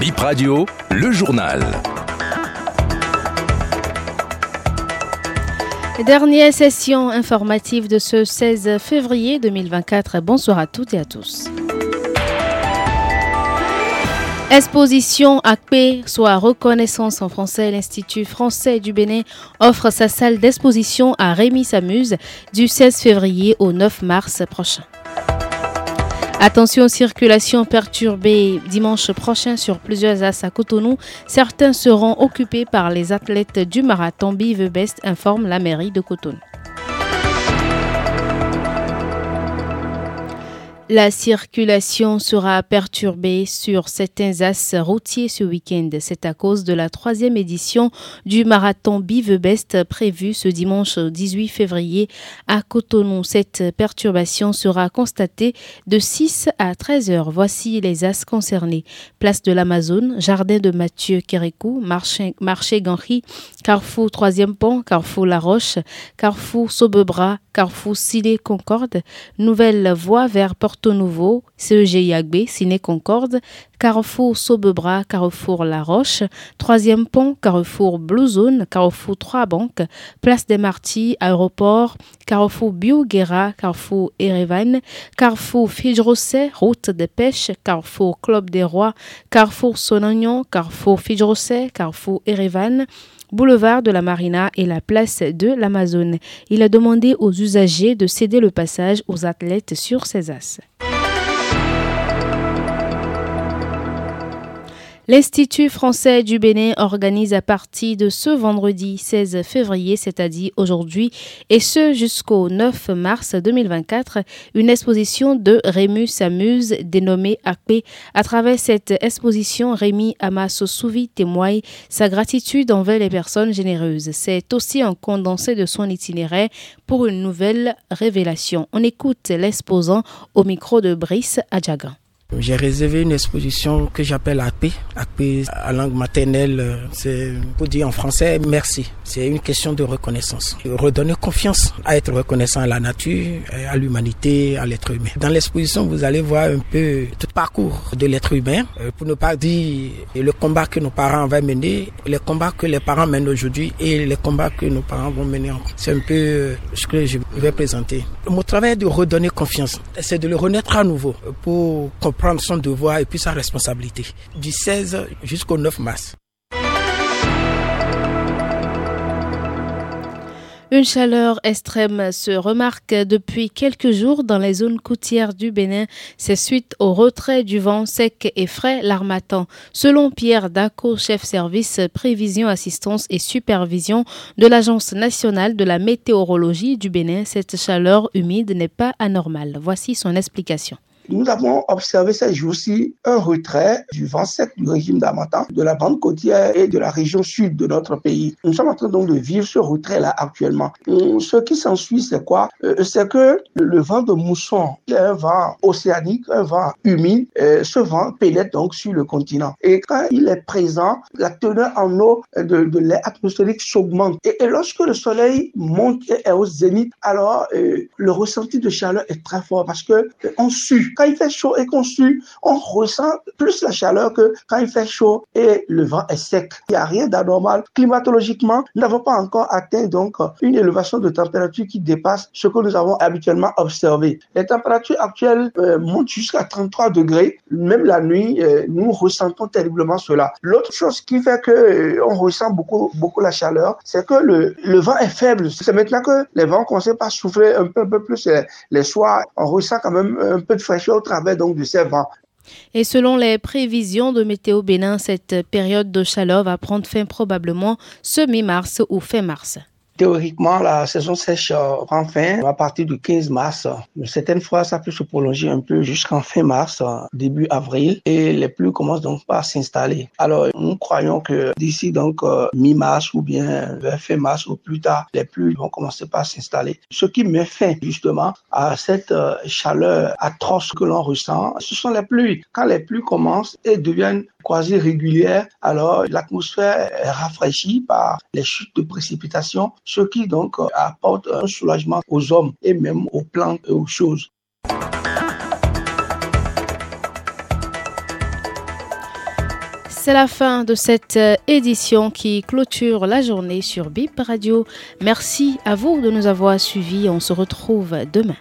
Bip Radio, le journal. Dernière session informative de ce 16 février 2024. Bonsoir à toutes et à tous. Exposition paix, soit reconnaissance en français, l'Institut français du Bénin offre sa salle d'exposition à Rémi Samuse du 16 février au 9 mars prochain. Attention, circulation perturbée dimanche prochain sur plusieurs as à Cotonou. Certains seront occupés par les athlètes du marathon Bive Best, informe la mairie de Cotonou. La circulation sera perturbée sur certains axes routiers ce week-end. C'est à cause de la troisième édition du marathon Bivebest prévu ce dimanche 18 février à Cotonou. Cette perturbation sera constatée de 6 à 13 heures. Voici les axes concernés. Place de l'Amazone, Jardin de Mathieu Kérékou, Marché, Marché Carrefour Troisième Pont, Carrefour La Roche, Carrefour Saubebras, Carrefour Silé Concorde, Nouvelle Voie vers Porto Nouveau, CEG Yagbe, Ciné Concorde, Carrefour Saubebras, Carrefour La Roche, Troisième Pont, Carrefour Blue Zone, Carrefour Trois Banques, Place des Martis, Aéroport, Carrefour Bioguera, Carrefour Erevan, Carrefour Fidrosset, Route de Pêche, Carrefour Club des Rois, Carrefour Sonagnon, Carrefour Fidrosset, Carrefour Erevan, boulevard de la Marina et la place de l'Amazone. Il a demandé aux usagers de céder le passage aux athlètes sur ces as. L'Institut français du Bénin organise à partir de ce vendredi 16 février, c'est-à-dire aujourd'hui, et ce jusqu'au 9 mars 2024, une exposition de Rémus Samuse dénommée ACPE. À travers cette exposition, Rémi Amasso-Souvi témoigne sa gratitude envers les personnes généreuses. C'est aussi un condensé de son itinéraire pour une nouvelle révélation. On écoute l'exposant au micro de Brice Adjagan. J'ai réservé une exposition que j'appelle ACP. ACP à langue maternelle, c'est pour dire en français merci. C'est une question de reconnaissance. Redonner confiance à être reconnaissant à la nature, à l'humanité, à l'être humain. Dans l'exposition, vous allez voir un peu tout le parcours de l'être humain, euh, pour ne pas dire le combat que nos parents avaient mené, les combats que les parents mènent aujourd'hui et les combats que nos parents vont mener encore. C'est un peu euh, ce que je vais présenter. Mon travail de redonner confiance, c'est de le renaître à nouveau pour prendre son devoir et puis sa responsabilité du 16 jusqu'au 9 mars. Une chaleur extrême se remarque depuis quelques jours dans les zones côtières du Bénin. C'est suite au retrait du vent sec et frais l'armatan. Selon Pierre Daco, chef service prévision, assistance et supervision de l'Agence nationale de la météorologie du Bénin, cette chaleur humide n'est pas anormale. Voici son explication. Nous avons observé ces jours-ci un retrait du vent sec du régime d'Amatan, de la bande côtière et de la région sud de notre pays. Nous sommes en train donc de vivre ce retrait-là actuellement. Ce qui s'ensuit, c'est quoi? Euh, C'est que le vent de mousson, est un vent océanique, un vent humide. Euh, ce vent pénètre donc sur le continent. Et quand il est présent, la teneur en eau de, l'air atmosphérique s'augmente. Et, lorsque le soleil monte et est au zénith, alors euh, le ressenti de chaleur est très fort parce que on sue quand il fait chaud et qu'on sue, on ressent plus la chaleur que quand il fait chaud et le vent est sec. Il n'y a rien d'anormal. Climatologiquement, nous n'avons pas encore atteint donc une élévation de température qui dépasse ce que nous avons habituellement observé. Les températures actuelles euh, montent jusqu'à 33 degrés. Même la nuit, euh, nous ressentons terriblement cela. L'autre chose qui fait que euh, on ressent beaucoup, beaucoup la chaleur, c'est que le, vent est faible. C'est maintenant que les vents commencent à souffler un peu, plus les soirs. On ressent quand même un peu de fraîcheur Et selon les prévisions de Météo Bénin, cette période de chaleur va prendre fin probablement ce mi-mars ou fin mars. Théoriquement, la saison sèche euh, prend fin à partir du 15 mars. Certaines fois, ça peut se prolonger un peu jusqu'en fin mars, euh, début avril, et les pluies commencent donc à s'installer. Alors, nous croyons que d'ici donc euh, mi-mars ou bien vers fin mars ou plus tard, les pluies vont commencer par s'installer. Ce qui met fin justement à cette chaleur atroce que l'on ressent, ce sont les pluies. Quand les pluies commencent et deviennent quasi régulières, alors l'atmosphère est rafraîchie par les chutes de précipitations ce qui donc apporte un soulagement aux hommes et même aux plantes et aux choses. c'est la fin de cette édition qui clôture la journée sur BIP Radio. Merci à vous de nous avoir suivis. On se retrouve demain.